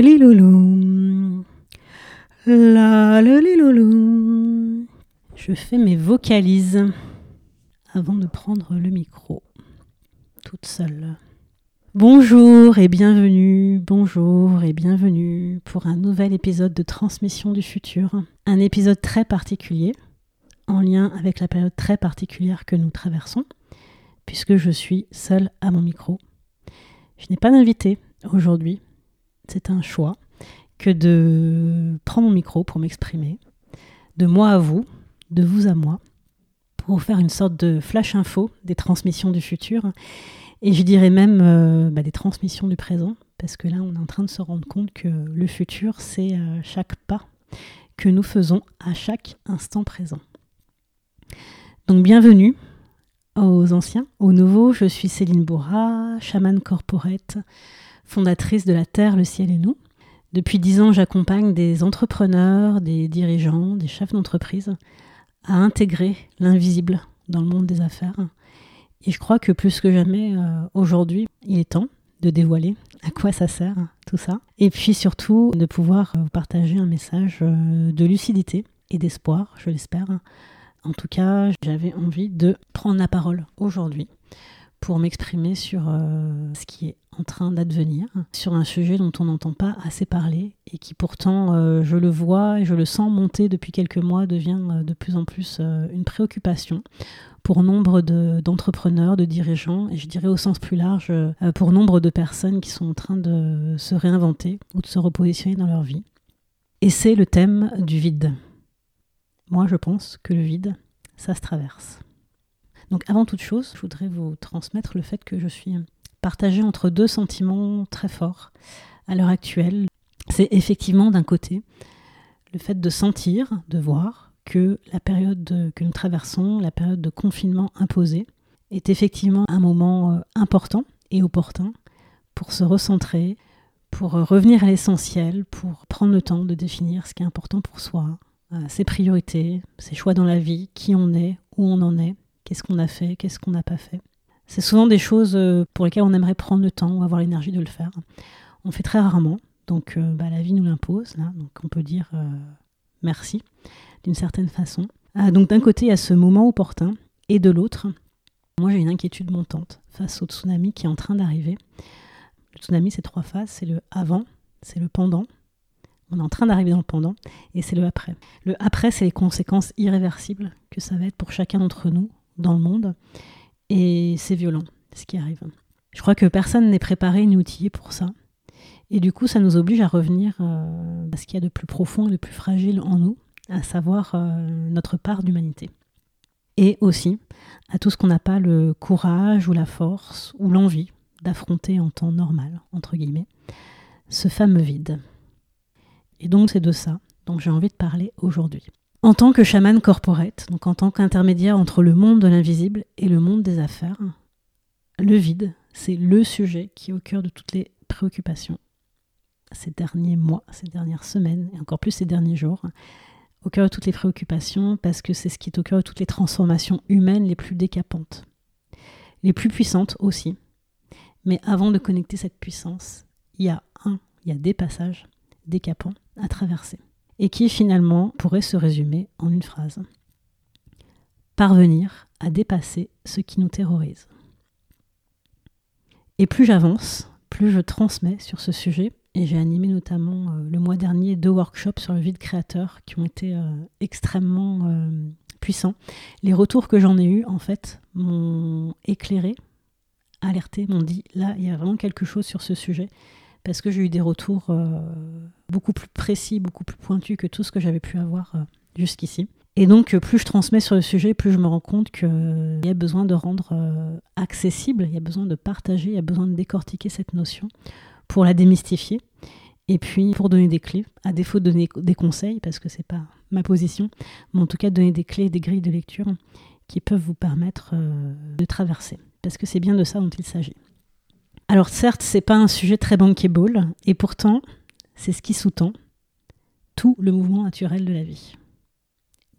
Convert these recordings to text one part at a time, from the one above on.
Liloulou. La liloulou. Je fais mes vocalises avant de prendre le micro, toute seule. Bonjour et bienvenue, bonjour et bienvenue pour un nouvel épisode de Transmission du futur. Un épisode très particulier, en lien avec la période très particulière que nous traversons, puisque je suis seule à mon micro. Je n'ai pas d'invité aujourd'hui, c'est un choix que de prendre mon micro pour m'exprimer, de moi à vous, de vous à moi, pour faire une sorte de flash info des transmissions du futur et je dirais même euh, bah, des transmissions du présent, parce que là, on est en train de se rendre compte que le futur, c'est euh, chaque pas que nous faisons à chaque instant présent. Donc bienvenue aux anciens, aux nouveaux. Je suis Céline Bourra, chamane corporate, fondatrice de la Terre, le ciel et nous. Depuis dix ans, j'accompagne des entrepreneurs, des dirigeants, des chefs d'entreprise à intégrer l'invisible dans le monde des affaires et je crois que plus que jamais, euh, aujourd'hui, il est temps de dévoiler à quoi ça sert tout ça. Et puis surtout, de pouvoir vous partager un message euh, de lucidité et d'espoir, je l'espère. En tout cas, j'avais envie de prendre la parole aujourd'hui pour m'exprimer sur euh, ce qui est en train d'advenir, sur un sujet dont on n'entend pas assez parler et qui pourtant, je le vois et je le sens monter depuis quelques mois, devient de plus en plus une préoccupation pour nombre d'entrepreneurs, de, dirigeants, et je dirais au sens plus large, euh, pour nombre de personnes qui sont en train de se réinventer ou de se repositionner dans leur vie. Et c'est le thème du vide. Moi, je pense que le vide, ça se traverse. Donc avant toute chose, je voudrais vous transmettre le fait que je suis partagée entre deux sentiments très forts à l'heure actuelle. C'est effectivement d'un côté le fait de sentir, de voir, que la période que nous traversons, la période de confinement imposé, est effectivement un moment euh, important et opportun pour se recentrer, pour revenir à l'essentiel, pour prendre le temps de définir ce qui est important pour soi, euh, ses priorités, ses choix dans la vie, qui on est, où on en est, qu'est-ce qu'on a fait, qu'est-ce qu'on n'a pas fait? C'est souvent des choses pour lesquelles on aimerait prendre le temps ou avoir l'énergie de le faire. On fait très rarement, donc bah, la vie nous l'impose, donc on peut dire merci d'une certaine façon. Ah, donc d'un côté, il y a ce moment opportun, et de l'autre, moi j'ai une inquiétude montante face au tsunami qui est en train d'arriver. Le tsunami, c'est trois phases, c'est le avant, c'est le pendant, on est en train d'arriver dans le pendant, et c'est le après. Le après, c'est les conséquences irréversibles que ça va être pour chacun d'entre nous dans le monde, et c'est violent ce qui arrive. Je crois que personne n'est préparé ni outillé pour ça. Et du coup, ça nous oblige à revenir euh, à ce qu'il y a de plus profond et de plus fragile en nous, à savoir euh, notre part d'humanité. Et aussi à tout ce qu'on n'a pas le courage ou la force ou l'envie d'affronter en temps normal, entre guillemets, ce fameux vide. Et donc c'est de ça dont j'ai envie de parler aujourd'hui. En tant que chaman corporate, donc en tant qu'intermédiaire entre le monde de l'invisible et le monde des affaires, le vide, c'est le sujet qui est au cœur de toutes les préoccupations ces derniers mois, ces dernières semaines, et encore plus ces derniers jours, au cœur de toutes les préoccupations parce que c'est ce qui est au cœur de toutes les transformations humaines les plus décapantes, les plus puissantes aussi. Mais avant de connecter cette puissance, il y a un, il y a des passages décapants à traverser et qui finalement pourrait se résumer en une phrase. Parvenir à dépasser ce qui nous terrorise. Et plus j'avance, plus je transmets sur ce sujet. Et j'ai animé notamment euh, le mois dernier deux workshops sur le vide créateur qui ont été euh, extrêmement euh, puissants. Les retours que j'en ai eus, en fait, m'ont éclairé, alerté, m'ont dit là, il y a vraiment quelque chose sur ce sujet. Parce que j'ai eu des retours beaucoup plus précis, beaucoup plus pointus que tout ce que j'avais pu avoir jusqu'ici. Et donc, plus je transmets sur le sujet, plus je me rends compte qu'il y a besoin de rendre accessible, il y a besoin de partager, il y a besoin de décortiquer cette notion pour la démystifier. Et puis pour donner des clés, à défaut de donner des conseils, parce que c'est pas ma position, mais en tout cas donner des clés, des grilles de lecture qui peuvent vous permettre euh, de traverser. Parce que c'est bien de ça dont il s'agit. Alors certes, c'est pas un sujet très bankable, et pourtant, c'est ce qui sous-tend tout le mouvement naturel de la vie,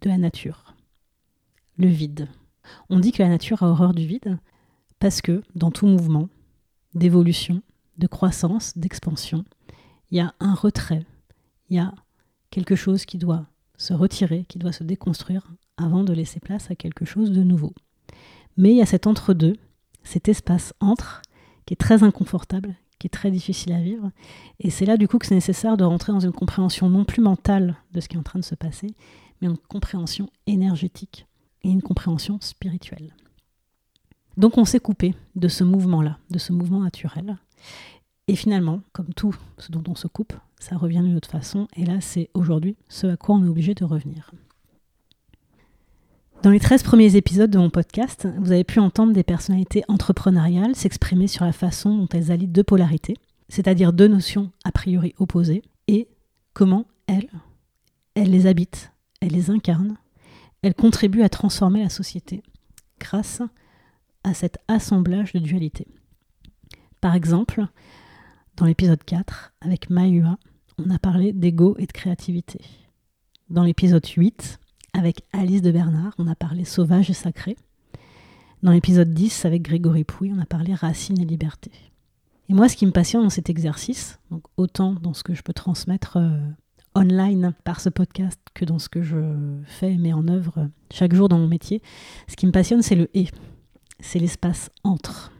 de la nature, le vide. On dit que la nature a horreur du vide parce que dans tout mouvement d'évolution, de croissance, d'expansion, il y a un retrait, il y a quelque chose qui doit se retirer, qui doit se déconstruire avant de laisser place à quelque chose de nouveau. Mais il y a cet entre-deux, cet espace entre, qui est très inconfortable, qui est très difficile à vivre. Et c'est là du coup que c'est nécessaire de rentrer dans une compréhension non plus mentale de ce qui est en train de se passer, mais une compréhension énergétique et une compréhension spirituelle. Donc on s'est coupé de ce mouvement-là, de ce mouvement naturel. Et finalement, comme tout ce dont on se coupe, ça revient d'une autre façon. Et là, c'est aujourd'hui ce à quoi on est obligé de revenir. Dans les 13 premiers épisodes de mon podcast, vous avez pu entendre des personnalités entrepreneuriales s'exprimer sur la façon dont elles allient deux polarités, c'est-à-dire deux notions a priori opposées, et comment elles, elles les habitent, elles les incarnent, elles contribuent à transformer la société grâce à cet assemblage de dualité. Par exemple, dans l'épisode 4, avec Mayua, on a parlé d'ego et de créativité. Dans l'épisode 8, avec Alice de Bernard, on a parlé sauvage et sacré. Dans l'épisode 10, avec Grégory Pouy, on a parlé racine et liberté. Et moi, ce qui me passionne dans cet exercice, donc autant dans ce que je peux transmettre euh, online par ce podcast que dans ce que je fais et mets en œuvre euh, chaque jour dans mon métier, ce qui me passionne, c'est le et. C'est l'espace entre.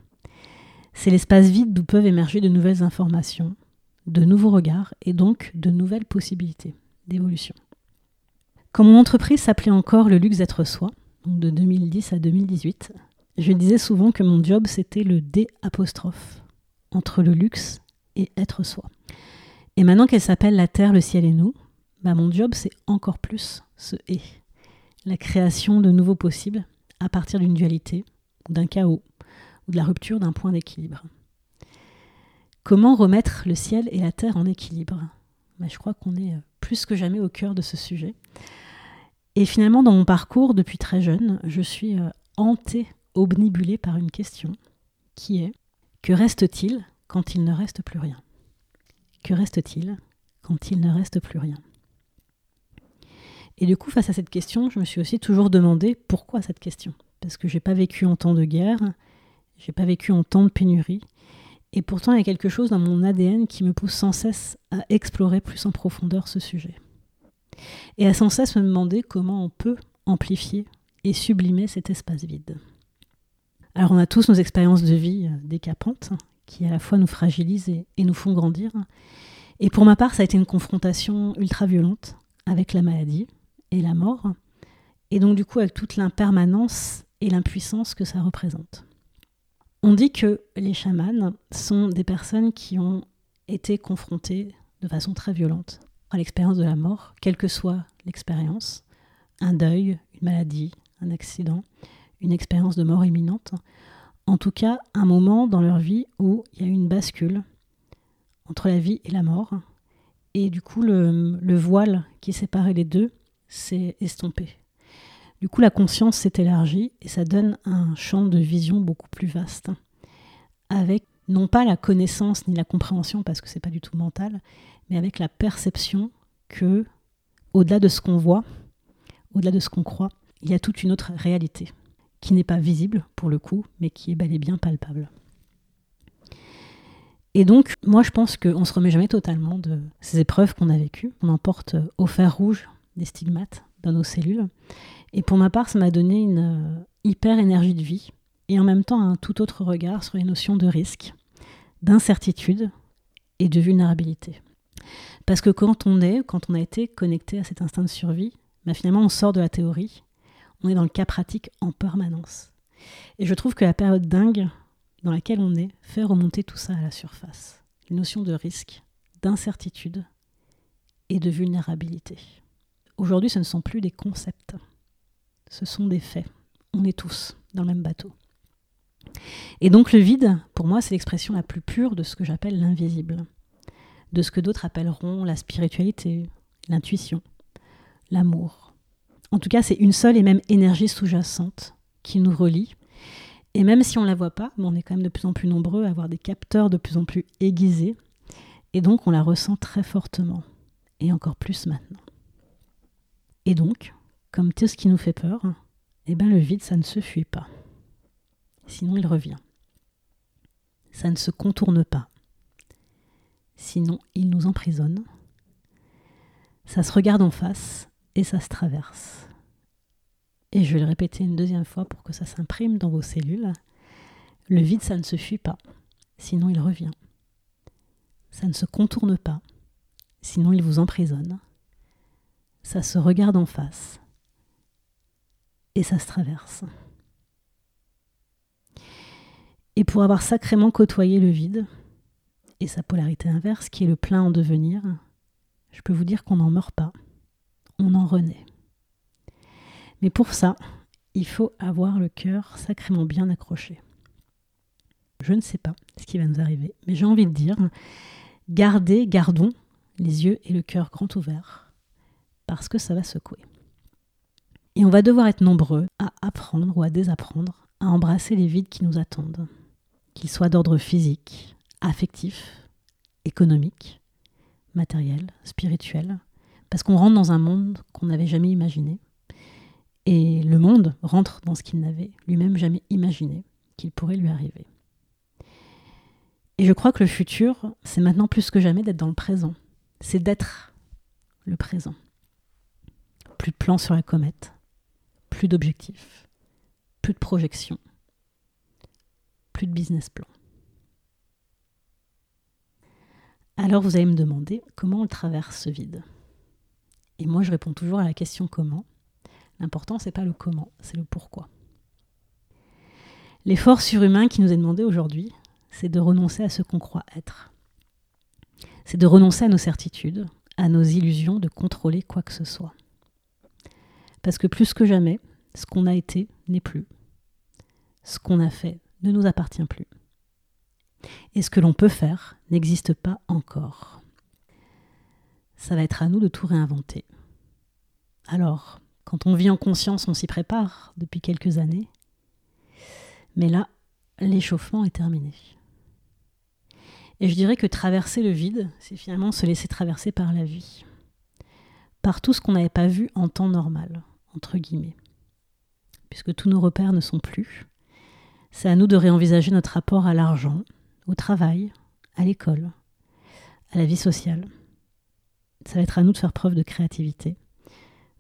C'est l'espace vide d'où peuvent émerger de nouvelles informations, de nouveaux regards et donc de nouvelles possibilités d'évolution. Quand mon entreprise s'appelait encore le luxe d'être soi, donc de 2010 à 2018, je disais souvent que mon job c'était le D apostrophe entre le luxe et être soi. Et maintenant qu'elle s'appelle la terre, le ciel et nous, bah mon job c'est encore plus ce et, la création de nouveaux possibles à partir d'une dualité ou d'un chaos de la rupture d'un point d'équilibre. Comment remettre le ciel et la terre en équilibre? Ben, Je crois qu'on est euh, plus que jamais au cœur de ce sujet. Et finalement, dans mon parcours, depuis très jeune, je suis euh, hantée, obnibulée par une question qui est que reste-t-il quand il ne reste plus rien? Que reste-t-il quand il ne reste plus rien? Et du coup, face à cette question, je me suis aussi toujours demandé pourquoi cette question? Parce que j'ai pas vécu en temps de guerre, j'ai pas vécu en temps de pénurie. Et pourtant, il y a quelque chose dans mon ADN qui me pousse sans cesse à explorer plus en profondeur ce sujet. Et à sans cesse me demander comment on peut amplifier et sublimer cet espace vide. Alors on a tous nos expériences de vie euh, décapantes qui à la fois nous fragilisent et, et, nous font grandir. Et pour ma part, ça a été une confrontation ultra violente avec la maladie et la mort. Et donc du coup avec toute l'impermanence et l'impuissance que ça représente. On dit que les chamans sont des personnes qui ont été confrontées de façon très violente à l'expérience de la mort, quelle que soit l'expérience, un deuil, une maladie, un accident, une expérience de mort imminente. En tout cas, un moment dans leur vie où il y a eu une bascule entre la vie et la mort. Et du coup, le, le voile qui séparait les deux s'est estompé. Du coup, la conscience s'est élargie et ça donne un champ de vision beaucoup plus vaste, avec non pas la connaissance ni la compréhension, parce que c'est pas du tout mental, mais avec la perception que, au-delà de ce qu'on voit, au-delà de ce qu'on croit, il y a toute une autre réalité, qui n'est pas visible pour le coup, mais qui est bel et bien palpable. Et donc, moi, je pense qu'on ne se remet jamais totalement de ces épreuves qu'on a vécues. On emporte au fer rouge des stigmates dans nos cellules. Et pour ma part, ça m'a donné une euh, hyper énergie de vie et en même temps un tout autre regard sur les notions de risque. d'incertitude et de vulnérabilité. Parce que quand on est, quand on a été connecté à cet instinct de survie, bah finalement on sort de la théorie, on est dans le cas pratique en permanence. Et je trouve que la période dingue dans laquelle on est fait remonter tout ça à la surface. Les notions de risque, d'incertitude et de vulnérabilité. Aujourd'hui, ce ne sont plus des concepts, ce sont des faits. On est tous dans le même bateau. Et donc le vide, pour moi, c'est l'expression la plus pure de ce que j'appelle l'invisible, de ce que d'autres appelleront la spiritualité, l'intuition, l'amour. En tout cas, c'est une seule et même énergie sous-jacente qui nous relie. Et même si on ne la voit pas, on est quand même de plus en plus nombreux à avoir des capteurs de plus en plus aiguisés. Et donc, on la ressent très fortement. Et encore plus maintenant. Et donc, comme tout ce qui nous fait peur, eh ben le vide, ça ne se fuit pas. Sinon, il revient. Ça ne se contourne pas. Sinon, il nous emprisonne. Ça se regarde en face et ça se traverse. Et je vais le répéter une deuxième fois pour que ça s'imprime dans vos cellules. Le vide, ça ne se fuit pas, sinon il revient. Ça ne se contourne pas, sinon il vous emprisonne. Ça se regarde en face et ça se traverse. Et pour avoir sacrément côtoyé le vide et sa polarité inverse, qui est le plein en devenir, je peux vous dire qu'on n'en meurt pas, on en renaît. Mais pour ça, il faut avoir le cœur sacrément bien accroché. Je ne sais pas ce qui va nous arriver, mais j'ai envie de dire, gardez, gardons les yeux et le cœur grand ouverts, parce que ça va secouer. Et on va devoir être nombreux à apprendre ou à désapprendre à embrasser les vides qui nous attendent, qu'ils soient d'ordre physique, affectif, économique, matériel, spirituel, parce qu'on rentre dans un monde qu'on n'avait jamais imaginé et le monde rentre dans ce qu'il n'avait lui-même jamais imaginé qu'il pourrait lui arriver. Et je crois que le futur, c'est maintenant plus que jamais d'être dans le présent. C'est d'être le présent. Plus de plans sur la comète, plus d'objectifs, plus de projections, plus de business plan. Alors vous allez me demander comment on traverse ce vide? Et moi je réponds toujours à la question comment L'important, c'est pas le comment, c'est le pourquoi. L'effort surhumain qui nous est demandé aujourd'hui, c'est de renoncer à ce qu'on croit être. C'est de renoncer à nos certitudes, à nos illusions de contrôler quoi que ce soit. Parce que plus que jamais, ce qu'on a été n'est plus. Ce qu'on a fait ne nous appartient plus. Et ce que l'on peut faire n'existe pas encore. Ça va être à nous de tout réinventer. Alors, quand on vit en conscience, on s'y prépare depuis quelques années. Mais là, l'échauffement est terminé. Et je dirais que traverser le vide, c'est finalement se laisser traverser par la vie. Par tout ce qu'on n'avait pas vu en temps normal, entre guillemets. Puisque tous nos repères ne sont plus. C'est à nous de réenvisager notre rapport à l'argent, au travail, à l'école, à la vie sociale. Ça va être à nous de faire preuve de créativité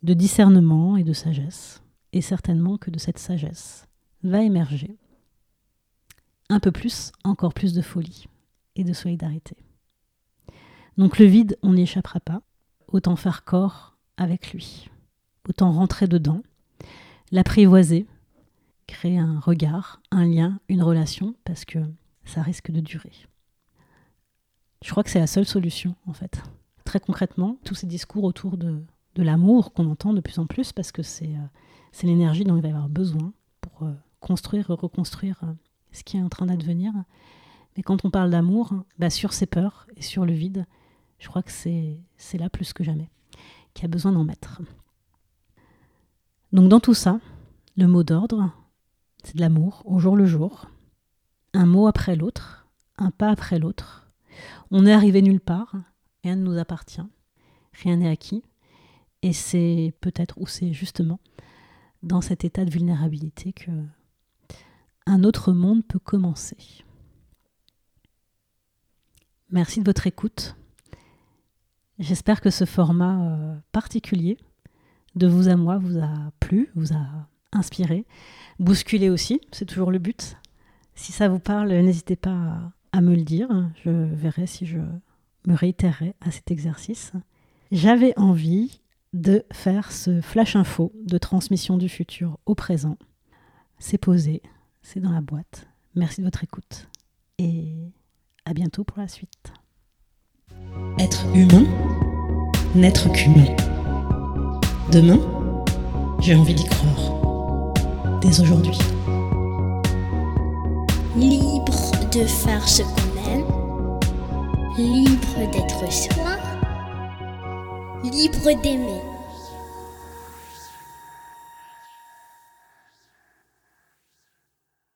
de discernement et de sagesse, et certainement que de cette sagesse va émerger un peu plus, encore plus de folie et de solidarité. Donc le vide, on n'y échappera pas, autant faire corps avec lui, autant rentrer dedans, l'apprivoiser, créer un regard, un lien, une relation, parce que ça risque de durer. Je crois que c'est la seule solution, en fait. Très concrètement, tous ces discours autour de l'amour qu'on entend de plus en plus parce que c'est euh, l'énergie dont il va avoir besoin pour euh, construire, reconstruire euh, ce qui est en train d'advenir. Mais quand on parle d'amour, bah, sur ses peurs et sur le vide, je crois que c'est là plus que jamais qu'il y a besoin d'en mettre. Donc dans tout ça, le mot d'ordre, c'est de l'amour au jour le jour, un mot après l'autre, un pas après l'autre. On n'est arrivé nulle part, rien ne nous appartient, rien n'est acquis. Et c'est peut-être, ou c'est justement dans cet état de vulnérabilité que un autre monde peut commencer. Merci de votre écoute. J'espère que ce format euh, particulier de vous à moi vous a plu, vous a inspiré, bousculé aussi, c'est toujours le but. Si ça vous parle, n'hésitez pas à me le dire. Je verrai si je me réitérerai à cet exercice. J'avais envie de faire ce flash info de transmission du futur au présent. C'est posé, c'est dans la boîte. Merci de votre écoute et à bientôt pour la suite. Être humain, n'être qu'humain. Demain, j'ai envie d'y croire. Dès aujourd'hui. Libre de faire ce qu'on aime. Libre d'être soi. Libre d'aimer.